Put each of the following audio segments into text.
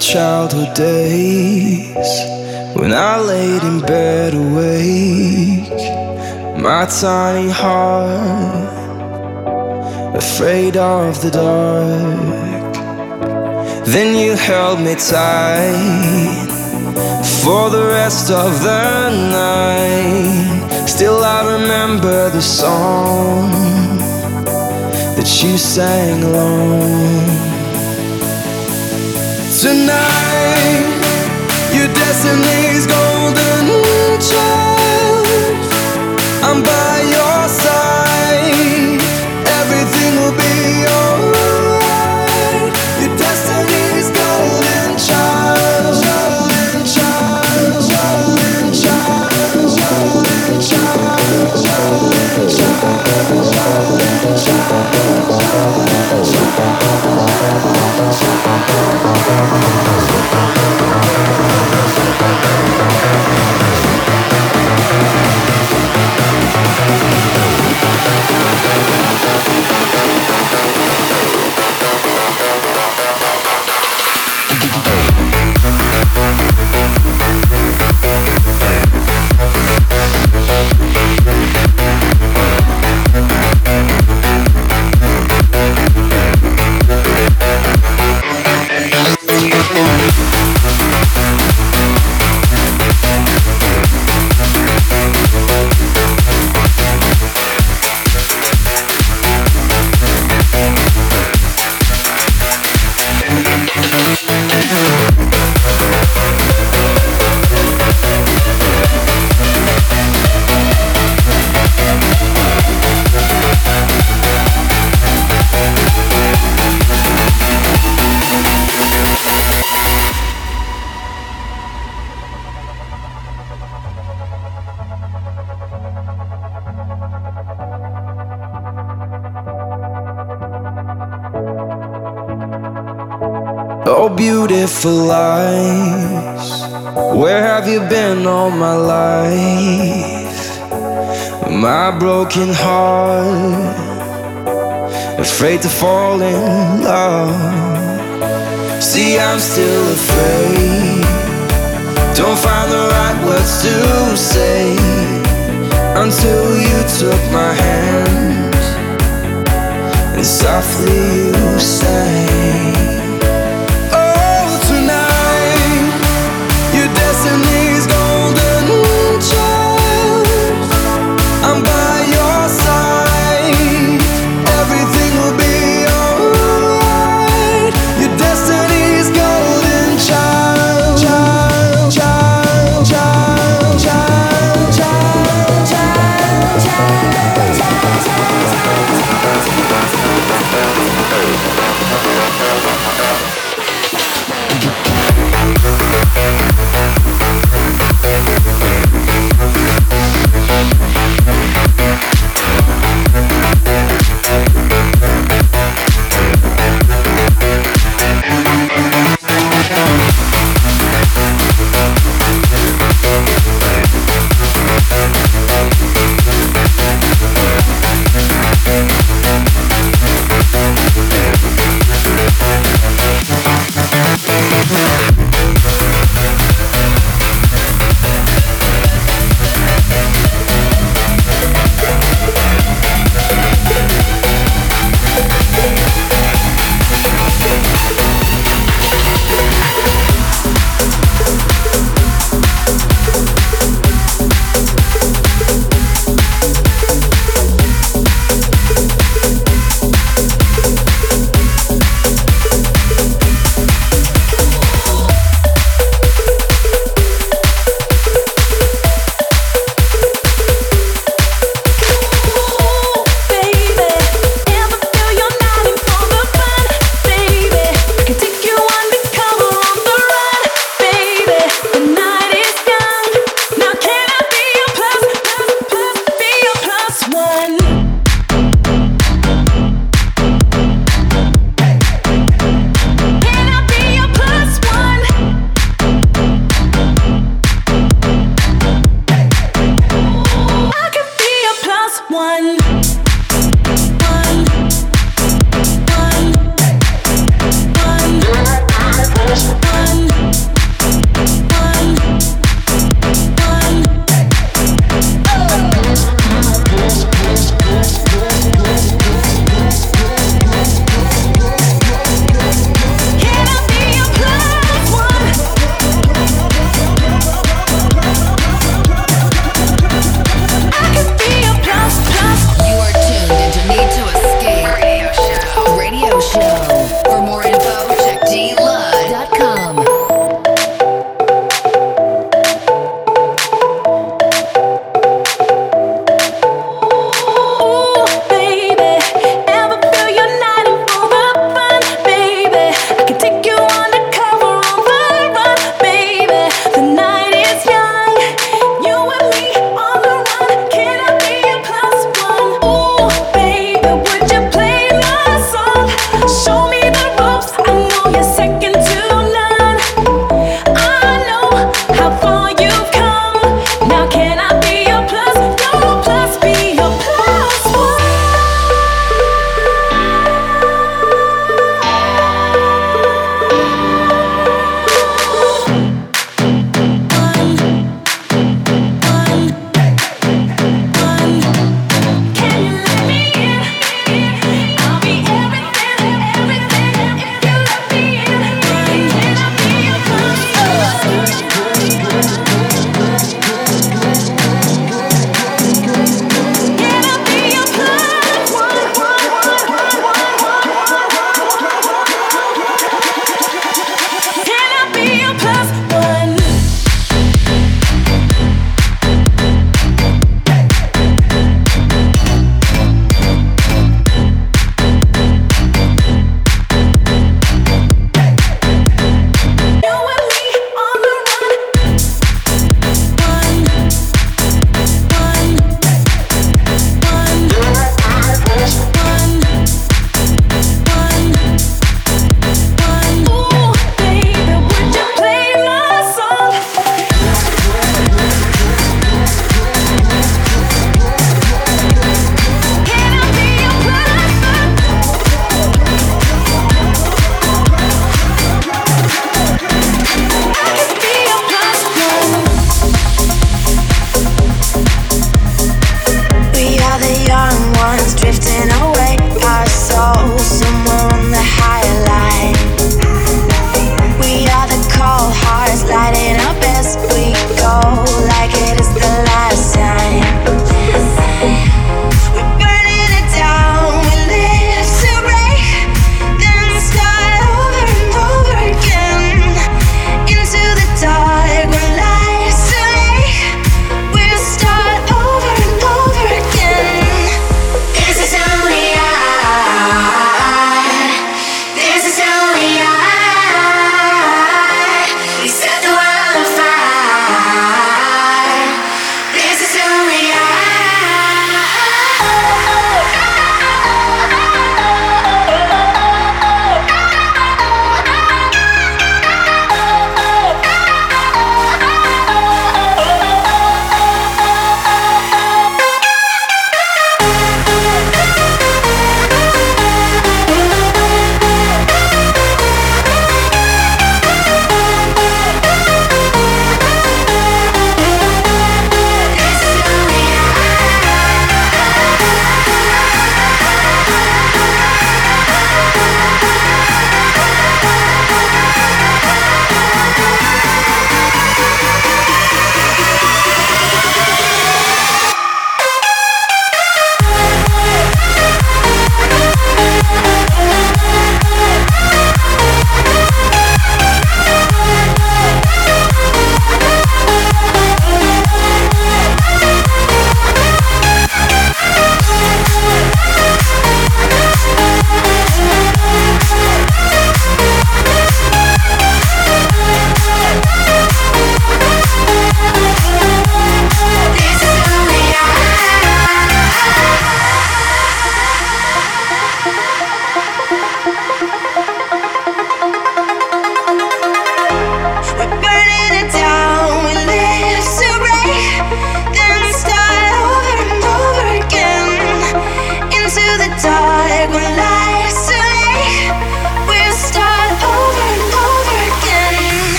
childhood days when I laid in bed awake, my tiny heart afraid of the dark. Then you held me tight for the rest of the night. Still, I remember the song that you sang alone. Tonight, your destiny's golden child. I'm by Thank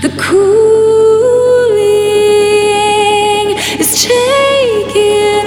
The cooling is taking